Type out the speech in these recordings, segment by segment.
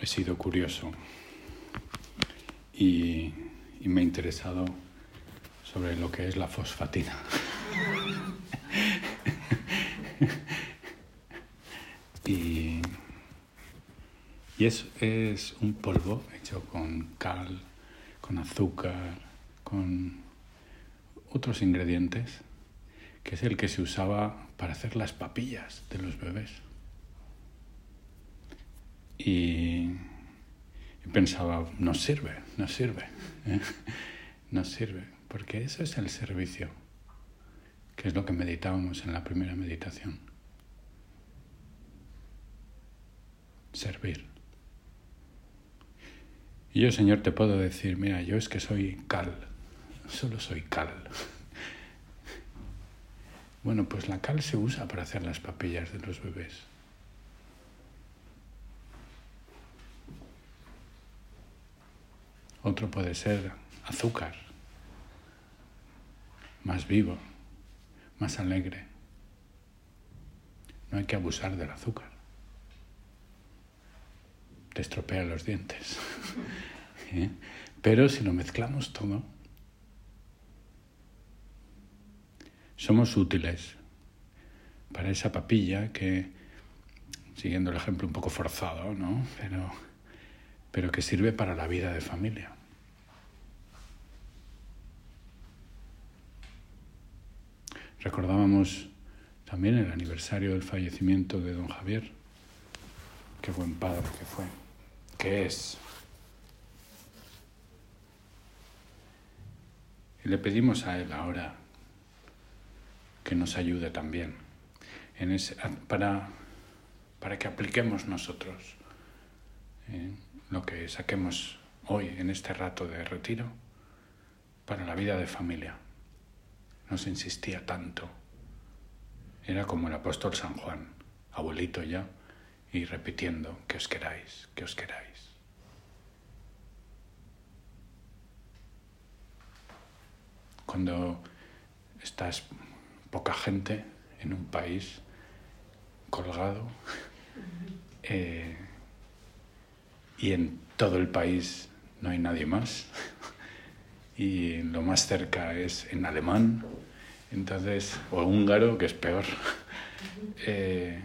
he sido curioso y, me he interesado sobre lo que es la fosfatina. y, y es, es un polvo hecho con cal, con azúcar, con otros ingredientes, que es el que se usaba para hacer las papillas de los bebés. Y, pensaba, no sirve, no sirve, ¿eh? no sirve, porque eso es el servicio, que es lo que meditábamos en la primera meditación. Servir. Y yo, Señor, te puedo decir, mira, yo es que soy cal, solo soy cal. Bueno, pues la cal se usa para hacer las papillas de los bebés. Otro puede ser azúcar, más vivo, más alegre. No hay que abusar del azúcar. Te estropea los dientes. ¿Eh? Pero si lo mezclamos todo, somos útiles para esa papilla que, siguiendo el ejemplo un poco forzado, ¿no? Pero pero que sirve para la vida de familia. Recordábamos también el aniversario del fallecimiento de don Javier. Qué buen padre que fue, que es. Y le pedimos a él ahora que nos ayude también para, para que apliquemos nosotros. ¿eh? lo que saquemos hoy en este rato de retiro para la vida de familia. No se insistía tanto. Era como el apóstol San Juan, abuelito ya, y repitiendo que os queráis, que os queráis. Cuando estás poca gente en un país colgado, eh, y en todo el país no hay nadie más. Y lo más cerca es en alemán, entonces, o húngaro, que es peor. Eh,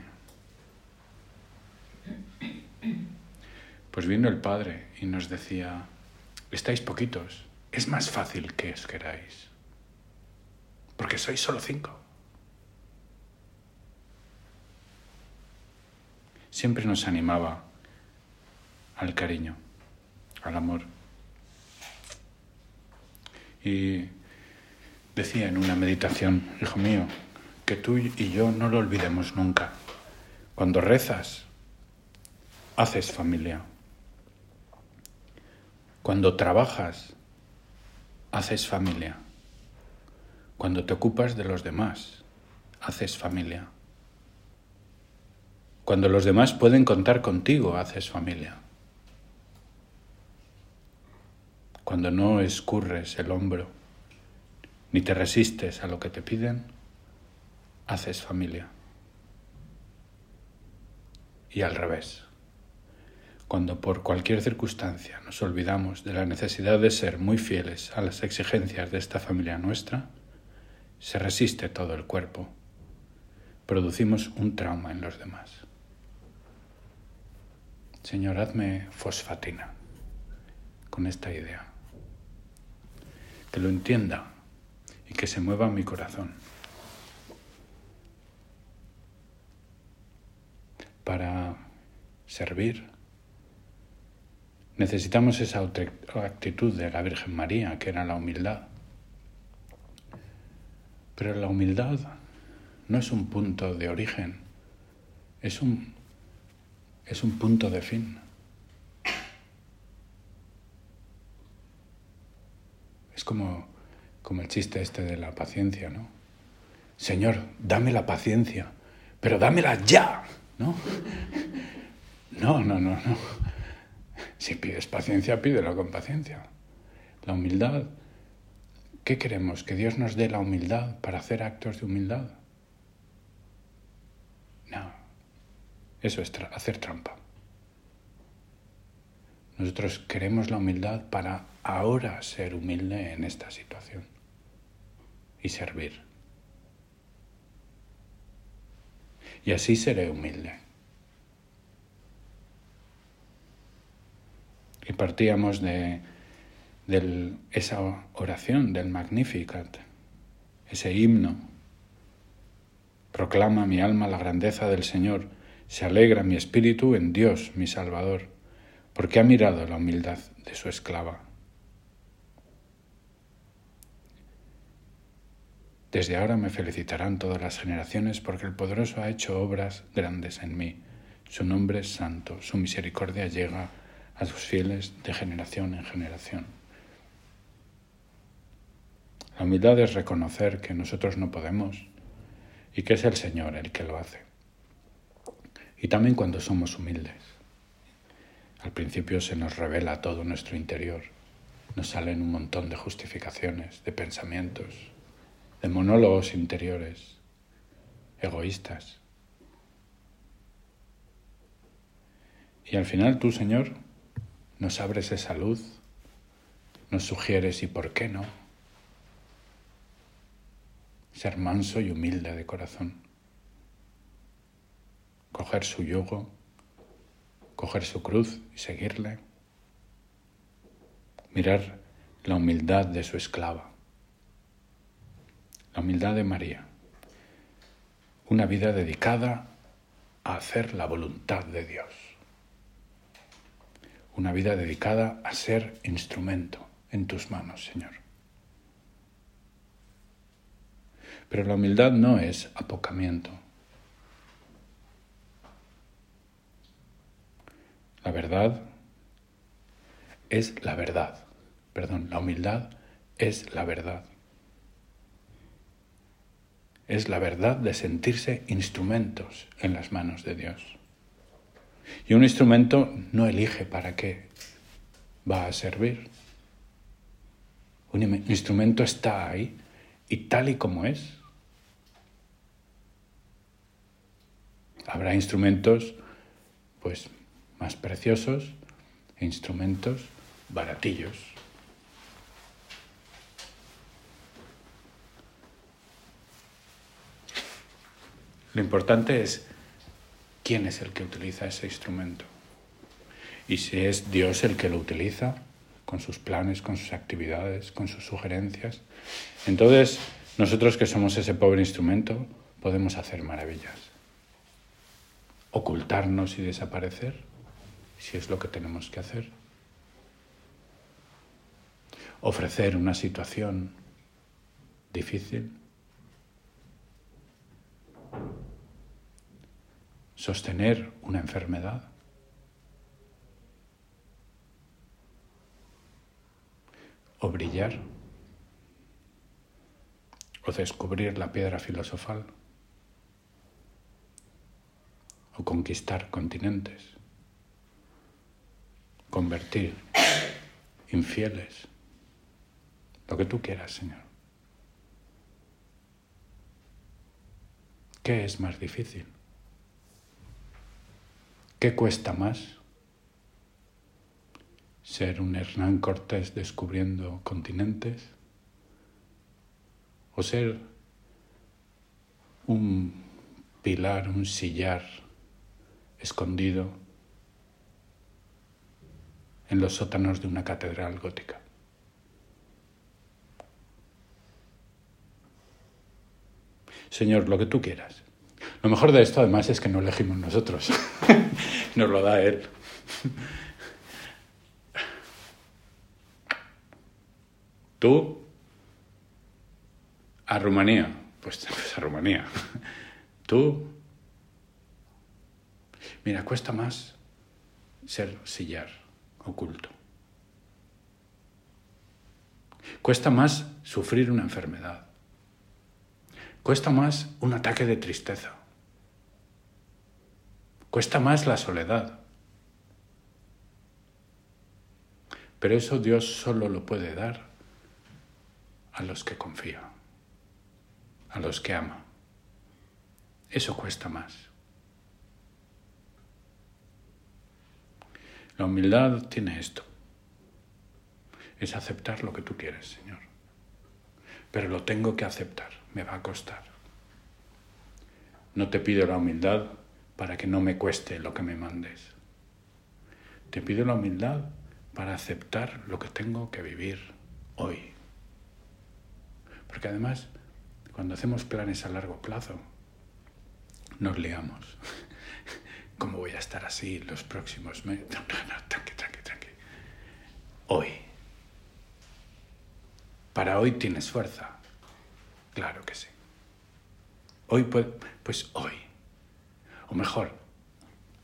pues vino el padre y nos decía, estáis poquitos, es más fácil que os queráis, porque sois solo cinco. Siempre nos animaba al cariño, al amor. Y decía en una meditación, hijo mío, que tú y yo no lo olvidemos nunca. Cuando rezas, haces familia. Cuando trabajas, haces familia. Cuando te ocupas de los demás, haces familia. Cuando los demás pueden contar contigo, haces familia. Cuando no escurres el hombro ni te resistes a lo que te piden, haces familia. Y al revés, cuando por cualquier circunstancia nos olvidamos de la necesidad de ser muy fieles a las exigencias de esta familia nuestra, se resiste todo el cuerpo, producimos un trauma en los demás. Señor, hazme fosfatina con esta idea que lo entienda y que se mueva mi corazón. Para servir necesitamos esa actitud de la Virgen María, que era la humildad. Pero la humildad no es un punto de origen, es un, es un punto de fin. Como, como el chiste este de la paciencia, ¿no? Señor, dame la paciencia, pero dámela ya, ¿no? No, no, no, no. Si pides paciencia, pídelo con paciencia. La humildad, ¿qué queremos? ¿Que Dios nos dé la humildad para hacer actos de humildad? No, eso es hacer trampa. Nosotros queremos la humildad para ahora ser humilde en esta situación y servir. Y así seré humilde. Y partíamos de, esa oración del Magnificat, ese himno. Proclama mi alma la grandeza del Señor, se alegra mi espíritu en Dios, mi Salvador, porque ha mirado la humildad de su esclava. Desde ahora me felicitarán todas las generaciones porque el poderoso ha hecho obras grandes en mí. Su nombre es santo, su misericordia llega a sus fieles de generación en generación. La humildad es reconocer que nosotros no podemos y que es el Señor el que lo hace. Y también cuando somos humildes. Al principio se nos revela todo nuestro interior. Nos salen un montón de justificaciones, de pensamientos, de monólogos interiores, egoístas. Y al final tú, Señor, nos abres esa luz, nos sugieres y por qué no. Ser manso y humilde de corazón. Coger su yugo, coger su cruz y seguirle. Mirar la humildad de su esclava. La humildad de María. Una vida dedicada a hacer la voluntad de Dios una vida dedicada a ser instrumento en tus manos, Señor. Pero la humildad no es apocamiento. La verdad es la verdad. Perdón, la humildad es la verdad. Es la verdad de sentirse instrumentos en las manos de Dios. Y un instrumento no elige para qué va a servir. Un instrumento está ahí y tal y como es. Habrá instrumentos pues más preciosos e instrumentos baratillos. Lo importante es quién es el que utiliza ese instrumento. Y si es Dios el que lo utiliza, con sus planes, con sus actividades, con sus sugerencias, entonces nosotros que somos ese pobre instrumento podemos hacer maravillas. Ocultarnos y desaparecer, si es lo que tenemos que hacer. Ofrecer una situación difícil sostener una enfermedad. O brillar. O descubrir la piedra filosofal. O conquistar continentes. Convertir infieles. Lo que tú quieras, Señor. ¿Qué es más difícil? ¿Qué cuesta más? ¿Ser un Hernán Cortés descubriendo continentes? ¿O ser un pilar, un sillar escondido en los sótanos de una catedral gótica? Señor, lo que tú quieras. Lo mejor de esto además es que no elegimos nosotros, nos lo da Él. Tú, a Rumanía, pues, pues, a Rumanía. Tú, mira, cuesta más ser sillar, oculto. Cuesta más sufrir una enfermedad. Cuesta más un ataque de tristeza. Cuesta más la soledad. Pero eso Dios solo lo puede dar a los que confía, a los que ama. Eso cuesta más. La humildad tiene esto. Es aceptar lo que tú quieres, Señor. Pero lo tengo que aceptar, me va a costar. No te pido la humildad para que no me cueste lo que me mandes. Te pido la humildad para aceptar lo que tengo que vivir hoy. Porque además, cuando hacemos planes a largo plazo, nos liamos. ¿Cómo voy a estar así los próximos meses? No, no, no, tranqui, tranqui, tranqui. Hoy. Para hoy tienes fuerza. Claro que sí. Hoy, pues, pues hoy. O mejor,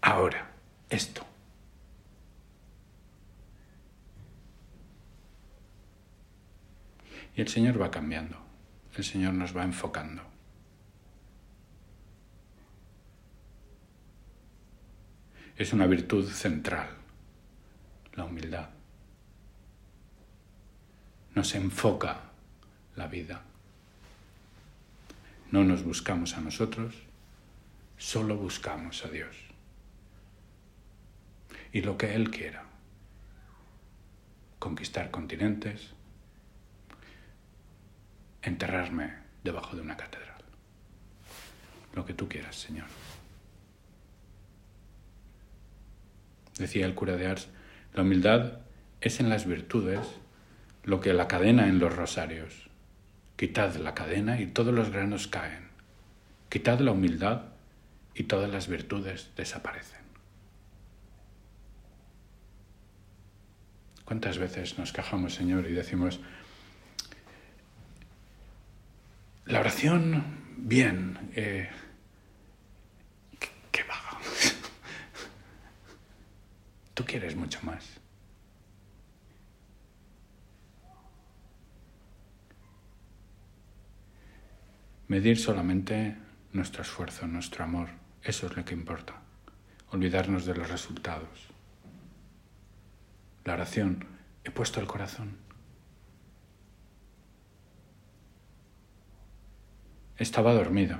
ahora, esto. Y el Señor va cambiando. El Señor nos va enfocando. Es una virtud central, la humildad. Nos enfoca la vida. No nos buscamos a nosotros, solo buscamos a Dios. Y lo que Él quiera. Conquistar continentes, enterrarme debajo de una catedral. Lo que tú quieras, Señor. Decía el cura de Ars, la humildad es en las virtudes lo que la cadena en los rosarios. Quitad la cadena y todos los granos caen. Quitad la humildad y todas las virtudes desaparecen. ¿Cuántas veces nos quejamos, Señor, y decimos, la oración, bien, eh, Tú quieres mucho más. Medir solamente nuestro esfuerzo, nuestro amor, eso es lo que importa. Olvidarnos de los resultados. La oración, he puesto el corazón. Estaba dormido.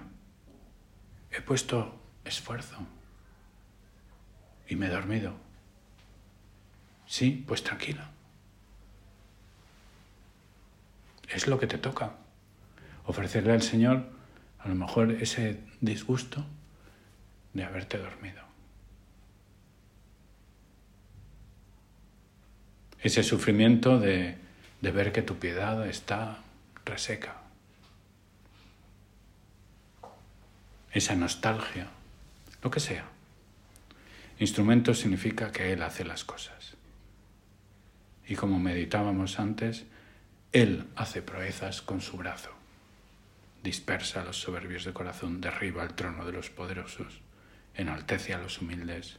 He puesto esfuerzo y me he dormido. Sí, pues tranquila. Es lo que te toca. Ofrecerle al Señor a lo mejor ese disgusto de haberte dormido. Ese sufrimiento de, de ver que tu piedad está reseca. Esa nostalgia, lo que sea. Instrumento significa que Él hace las cosas. Y como meditábamos antes, Él hace proezas con su brazo. Dispersa a los soberbios de corazón, derriba el trono de los poderosos, enaltece a los humildes.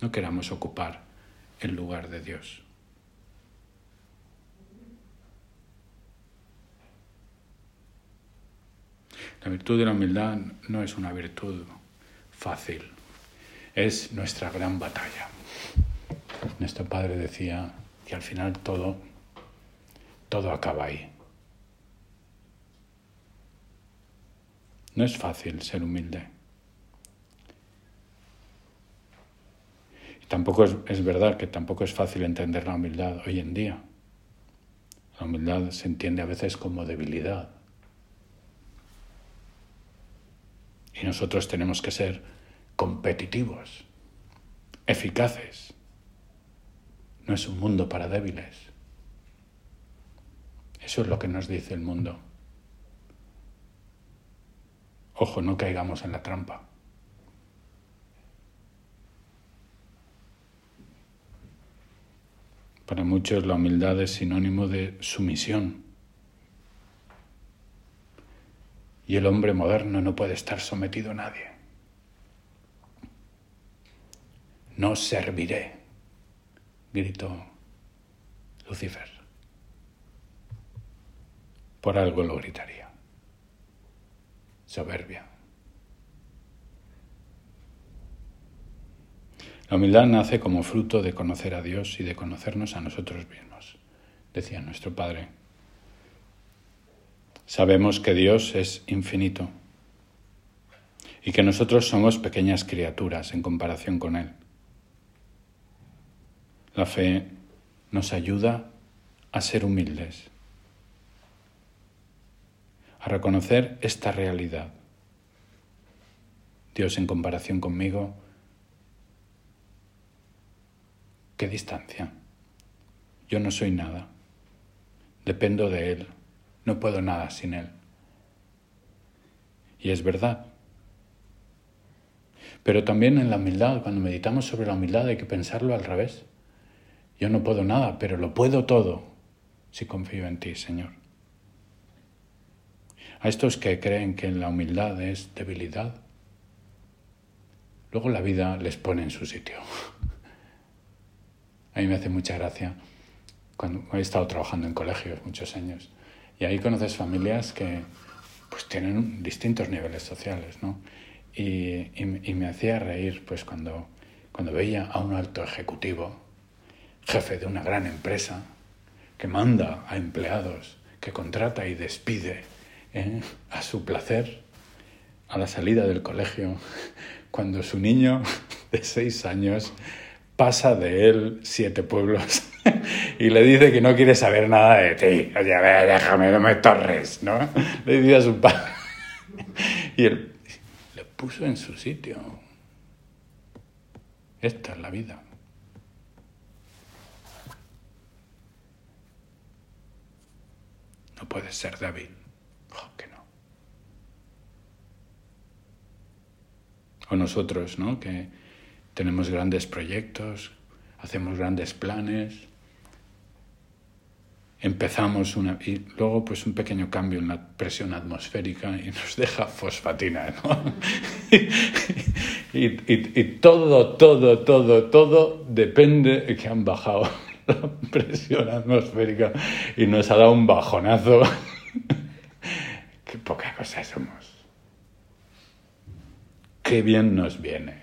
No queramos ocupar el lugar de Dios. La virtud de la humildad no es una virtud fácil es nuestra gran batalla. Nuestro padre decía que al final todo, todo acaba ahí. No es fácil ser humilde. Tampoco es, es verdad que tampoco es fácil entender la humildad hoy en día. La humildad se entiende a veces como debilidad. Y nosotros tenemos que ser competitivos, eficaces. No es un mundo para débiles. Eso es lo que nos dice el mundo. Ojo, no caigamos en la trampa. Para muchos la humildad es sinónimo de sumisión. Y el hombre moderno no puede estar sometido a nadie. No serviré, gritó Lucifer. Por algo lo gritaría. Soberbia. La humildad nace como fruto de conocer a Dios y de conocernos a nosotros mismos, decía nuestro Padre. Sabemos que Dios es infinito y que nosotros somos pequeñas criaturas en comparación con Él. La fe nos ayuda a ser humildes, a reconocer esta realidad. Dios en comparación conmigo, qué distancia. Yo no soy nada. Dependo de Él. No puedo nada sin Él. Y es verdad. Pero también en la humildad, cuando meditamos sobre la humildad hay que pensarlo al revés. Yo no puedo nada, pero lo puedo todo si confío en ti, Señor. A estos que creen que la humildad es debilidad, luego la vida les pone en su sitio. A mí me hace mucha gracia cuando he estado trabajando en colegios muchos años y ahí conoces familias que pues tienen distintos niveles sociales, ¿no? Y, y, me hacía reír pues cuando, cuando veía a un alto ejecutivo, jefe de una gran empresa, que manda a empleados, que contrata y despide ¿eh? a su placer a la salida del colegio, cuando su niño de seis años pasa de él siete pueblos y le dice que no quiere saber nada de ti. Oye, a ver, déjame, no me torres, ¿no? Le dice a su padre. Y él le puso en su sitio. Esta es la vida. No puedes ser débil. Oh, que no. O nosotros, ¿no? Que tenemos grandes proyectos, hacemos grandes planes, empezamos una y luego pues un pequeño cambio en la presión atmosférica y nos deja fosfatina ¿no? y, todo todo todo todo depende de que han bajado la presión atmosférica y nos ha dado un bajonazo qué poca cosa somos qué bien nos viene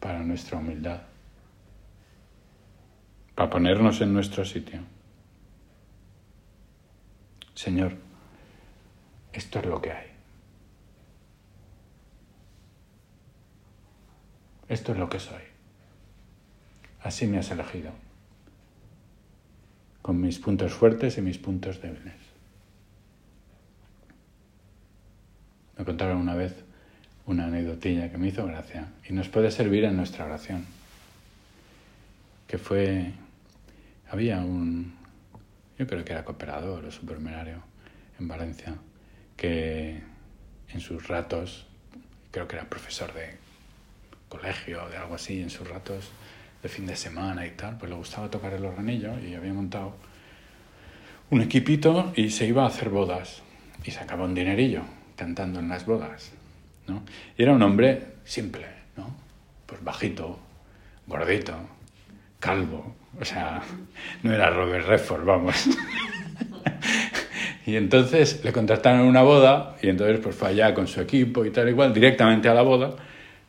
para nuestra humildad para ponernos en nuestro sitio Señor, esto es lo que hay. Esto es lo que soy. Así me has elegido, con mis puntos fuertes y mis puntos débiles. Me contaron una vez una anécdotilla que me hizo gracia y nos puede servir en nuestra oración, que fue, había un, yo creo que era cooperador o supermerario en Valencia, que en sus ratos, creo que era profesor de colegio o de algo así, en sus ratos de fin de semana y tal, pues le gustaba tocar el organillo y había montado un equipito y se iba a hacer bodas y sacaba un dinerillo cantando en las bodas, ¿no? Y era un hombre simple, ¿no? Pues bajito, gordito, calvo, o sea, no era Robert Redford, vamos. y entonces le contrataron una boda y entonces pues fue allá con su equipo y tal igual, directamente a la boda,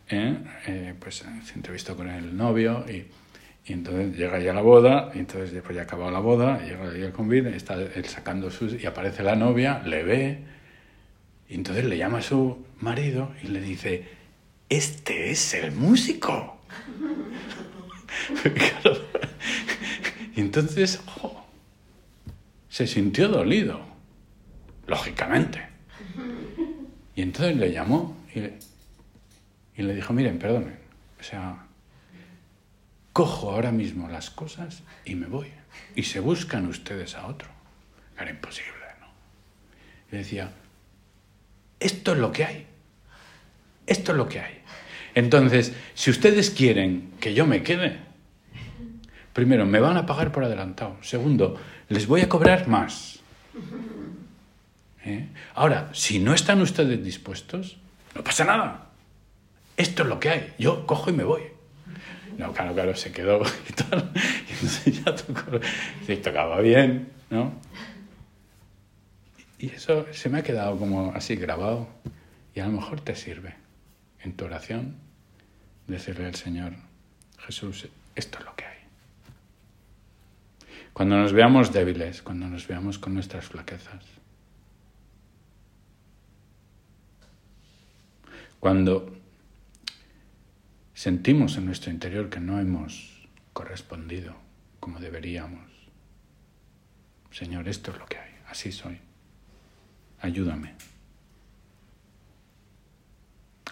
¿eh? Eh, pues se entrevistó con el novio y, entonces llega ya la boda y entonces después ya acabado la boda, llega el convite, está él sacando sus... y aparece la novia, le ve y entonces le llama a su marido y le dice, este es el músico. y entonces se sintió dolido, lógicamente. Y entonces le llamó y le, y le dijo, miren, perdonen, o sea, cojo ahora mismo las cosas y me voy. Y se buscan ustedes a otro. Era imposible, ¿no? Y decía, esto es lo que hay. Esto es lo que hay. Entonces, si ustedes quieren que yo me quede, primero, me van a pagar por adelantado. Segundo, les voy a cobrar más. ¿Eh? Ahora, si no están ustedes dispuestos, no pasa nada. Esto es lo que hay. Yo cojo y me voy. No, claro, claro, se quedó y tal. Y se tocaba bien, ¿no? Y eso se me ha quedado como así grabado y a lo mejor te sirve en tu oración decirle al Señor, Jesús, esto es lo que hay. Cuando nos veamos débiles, cuando nos veamos con nuestras flaquezas, Cuando sentimos en nuestro interior que no hemos correspondido como deberíamos, Señor, esto es lo que hay, así soy. Ayúdame.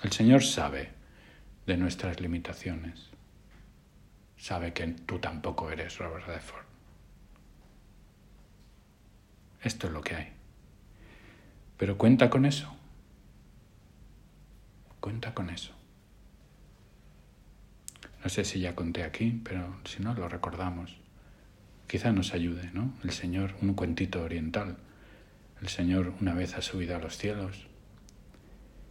El Señor sabe de nuestras limitaciones. Sabe que tú tampoco eres Robert Redford. Esto es lo que hay. Pero cuenta con eso. Cuenta con eso. No sé si ya conté aquí, pero si no, lo recordamos. Quizá nos ayude, ¿no? El Señor, un cuentito oriental. El Señor una vez ha subido a los cielos,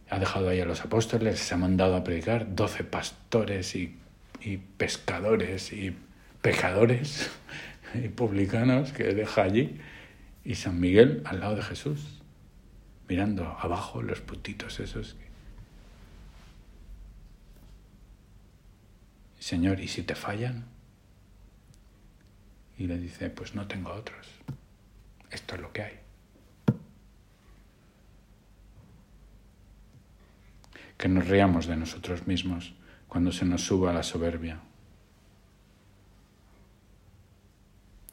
ha dejado ahí a los apóstoles, se ha mandado a predicar, doce pastores y, y pescadores y pecadores y publicanos que deja allí, y San Miguel al lado de Jesús, mirando abajo los putitos esos. Señor, ¿y si te fallan? Y le dice, pues no tengo otros. Esto es lo que hay. Que nos riamos de nosotros mismos cuando se nos suba la soberbia.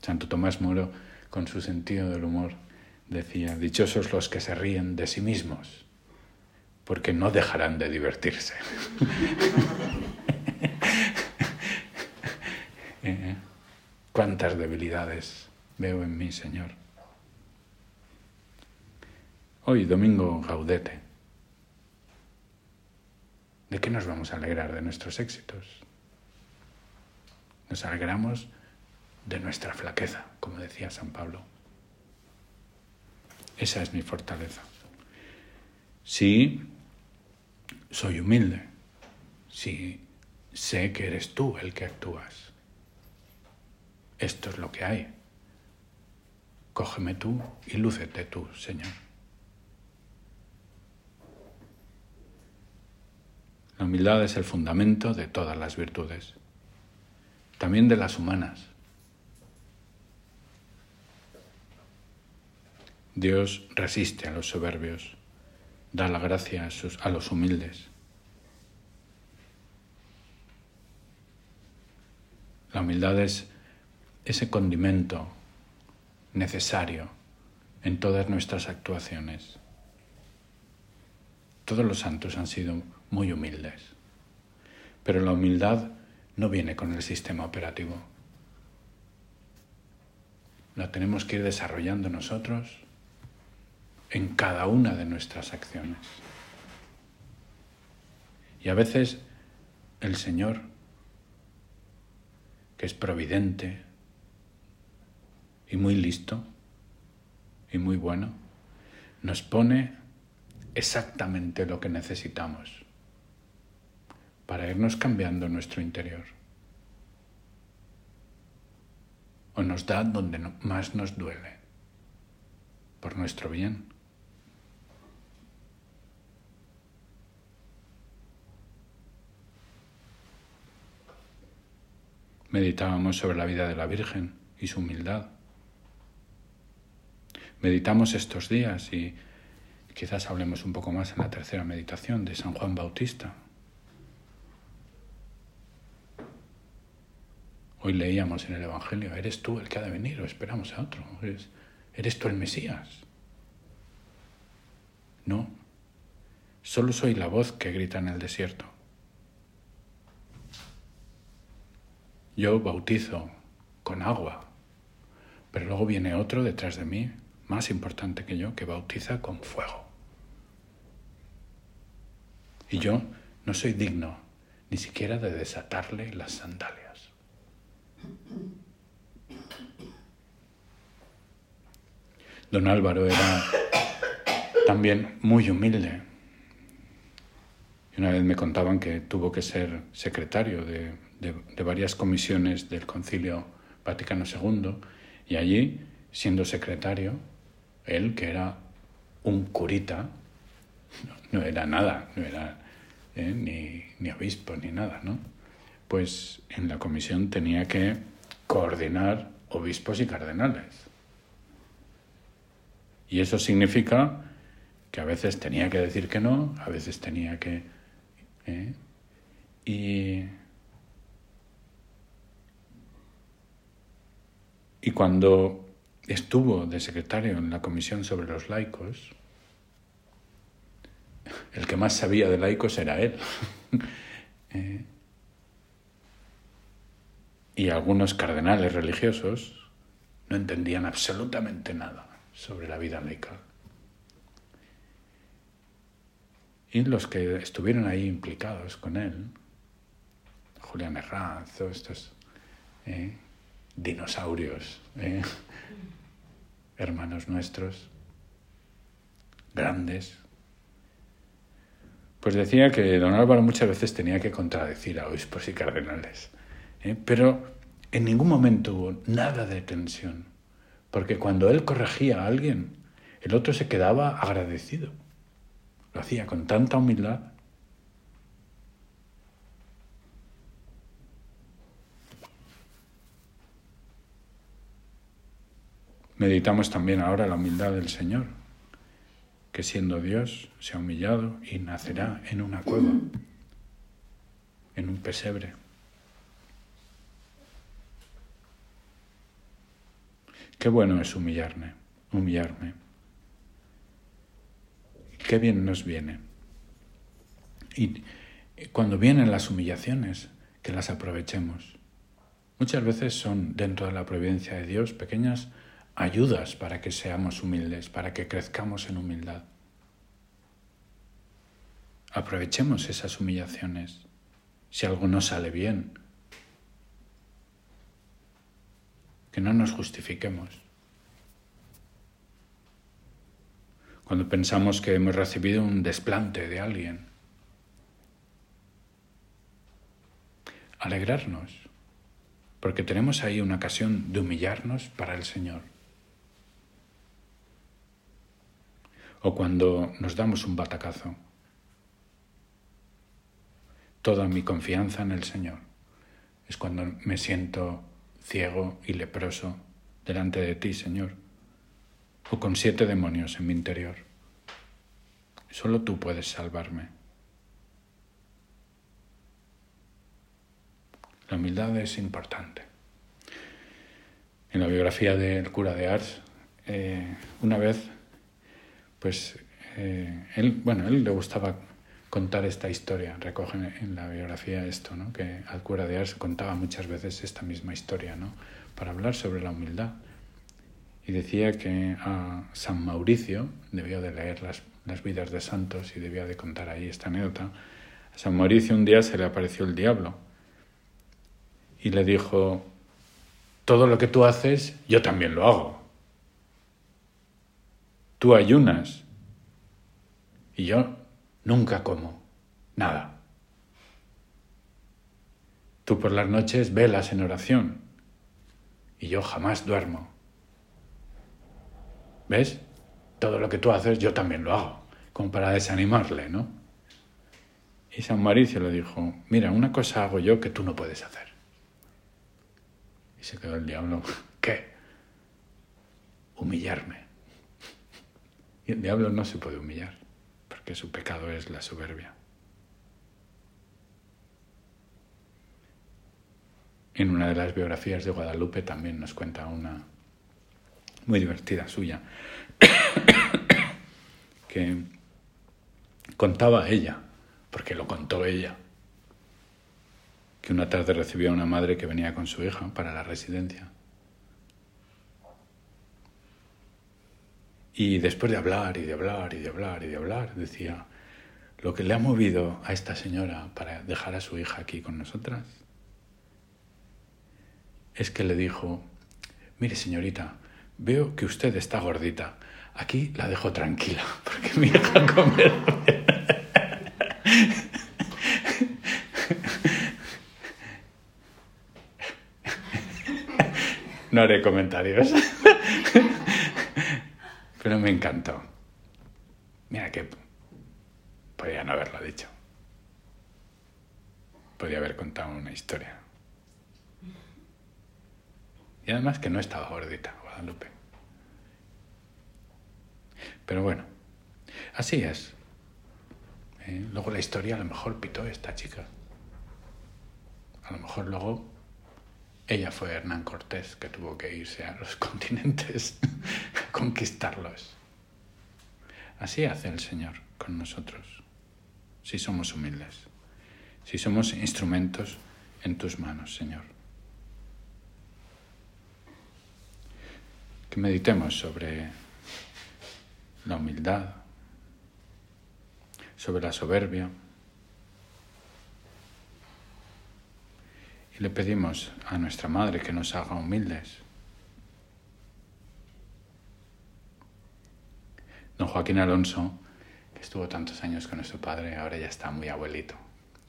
Santo Tomás Moro, con su sentido del humor, decía, dichosos los que se ríen de sí mismos, porque no dejarán de divertirse. Eh, Cuántas debilidades veo en mí, Señor. Hoy, domingo gaudete. ¿De qué nos vamos a alegrar? De nuestros éxitos. Nos alegramos de nuestra flaqueza, como decía San Pablo. Esa es mi fortaleza. Sí, soy humilde. Sí, sé que eres tú el que actúas esto es lo que hay. Cógeme tú y lúcete tú, Señor. La humildad es el fundamento de todas las virtudes, también de las humanas. Dios resiste a los soberbios, da la gracia a, los humildes. La humildad es ese condimento necesario en todas nuestras actuaciones. Todos los santos han sido muy humildes, pero la humildad no viene con el sistema operativo. La tenemos que ir desarrollando nosotros en cada una de nuestras acciones. Y a veces el Señor, que es providente, y muy listo y muy bueno, nos pone exactamente lo que necesitamos para irnos cambiando nuestro interior. O nos da donde más nos duele, por nuestro bien. Meditábamos sobre la vida de la Virgen y su humildad meditamos estos días y quizás hablemos un poco más en la tercera meditación de San Juan Bautista. Hoy leíamos en el Evangelio, ¿eres tú el que ha de venir o esperamos a otro? ¿Eres, ¿eres tú el Mesías? No, solo soy la voz que grita en el desierto. Yo bautizo con agua, pero luego viene otro detrás de mí más importante que yo, que bautiza con fuego. Y yo no soy digno ni siquiera de desatarle las sandalias. Don Álvaro era también muy humilde. Y una vez me contaban que tuvo que ser secretario de, de varias comisiones del Concilio Vaticano II y allí, siendo secretario, él, que era un curita, no, era nada, no era eh, ni, ni obispo ni nada, ¿no? Pues en la comisión tenía que coordinar obispos y cardenales. Y eso significa que a veces tenía que decir que no, a veces tenía que ¿eh? Y, y cuando estuvo de secretario en la comisión sobre los laicos, el que más sabía de laicos era él. ¿eh? y algunos cardenales religiosos no entendían absolutamente nada sobre la vida laical. Y los que estuvieron ahí implicados con él, Julián Herranz, estos ¿eh? dinosaurios, ¿eh? Hermanos nuestros, grandes, pues decía que don Álvaro muchas veces tenía que contradecir a obispos y cardenales, ¿eh? pero en ningún momento hubo nada de tensión, porque cuando él corregía a alguien, el otro se quedaba agradecido. Lo hacía con tanta humildad. Meditamos también ahora la humildad del Señor, que siendo Dios se ha humillado y nacerá en una cueva, en un pesebre. Qué bueno es humillarme, humillarme. Qué bien nos viene. Y cuando vienen las humillaciones, que las aprovechemos. Muchas veces son, dentro de la providencia de Dios, pequeñas ayudas para que seamos humildes, para que crezcamos en humildad. Aprovechemos esas humillaciones. Si algo no sale bien, que no nos justifiquemos. Cuando pensamos que hemos recibido un desplante de alguien, alegrarnos, porque tenemos ahí una ocasión de humillarnos para el Señor. O cuando nos damos un batacazo, toda mi confianza en el Señor es cuando me siento ciego y leproso delante de ti, Señor, o con siete demonios en mi interior. Solo tú puedes salvarme. La humildad es importante. En la biografía del cura de Ars, eh, una vez, pues, eh, él, bueno, él le gustaba contar esta historia. Recogen en la biografía esto, ¿no? que al cura de Ars contaba muchas veces esta misma historia, ¿no? para hablar sobre la humildad. Y decía que a San Mauricio, debió de leer las, las vidas de santos y debía de contar ahí esta anécdota, a San Mauricio un día se le apareció el diablo y le dijo, todo lo que tú haces, yo también lo hago. Tú ayunas y yo Nunca como. Nada. Tú por las noches velas en oración y yo jamás duermo. ¿Ves? Todo lo que tú haces yo también lo hago, como para desanimarle, ¿no? Y San Maricio le dijo, mira, una cosa hago yo que tú no puedes hacer. Y se quedó el diablo, ¿qué? Humillarme. El diablo no se puede humillar que su pecado es la soberbia. En una de las biografías de Guadalupe también nos cuenta una muy divertida suya, que contaba ella, porque lo contó ella, que una tarde recibió a una madre que venía con su hija para la residencia Y después de hablar y de hablar y de hablar y de hablar, decía, lo que le ha movido a esta señora para dejar a su hija aquí con nosotras es que le dijo, mire señorita, veo que usted está gordita, aquí la dejo tranquila, porque mi hija come. No haré comentarios. Pero me encantó. Mira que podía no haberlo dicho. Podía haber contado una historia. Y además que no estaba gordita, Guadalupe. Pero bueno, así es. ¿eh? Luego la historia a lo mejor pitó esta chica. A lo mejor luego ella fue Hernán Cortés que tuvo que irse a los continentes a conquistarlos. Así hace el Señor con nosotros, si somos humildes, si somos instrumentos en tus manos, Señor. Que meditemos sobre la humildad, sobre la soberbia. Le pedimos a nuestra Madre que nos haga humildes. Don Joaquín Alonso, que estuvo tantos años con nuestro padre, ahora ya está muy abuelito,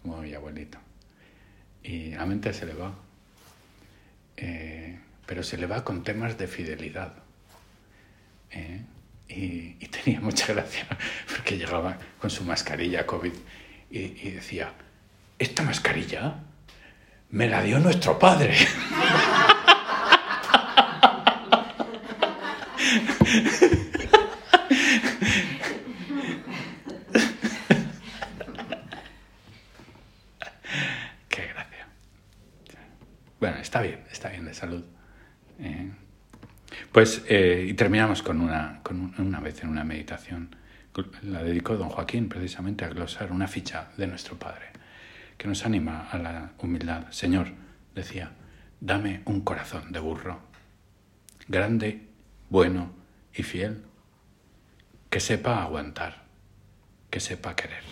muy abuelito. Y la mente se le va. Eh, pero se le va con temas de fidelidad. ¿eh? Y, tenía mucha gracia porque llegaba con su mascarilla COVID y, y decía, esta mascarilla me la dio nuestro padre. Qué gracia. Bueno, está bien, está bien de salud. ¿eh? Pues, eh, y terminamos con una, con una vez en una meditación. La dedicó don Joaquín precisamente a glosar una ficha de nuestro Padre, que nos anima a la humildad. Señor, decía, dame un corazón de burro, grande, bueno y fiel, que sepa aguantar, que sepa querer.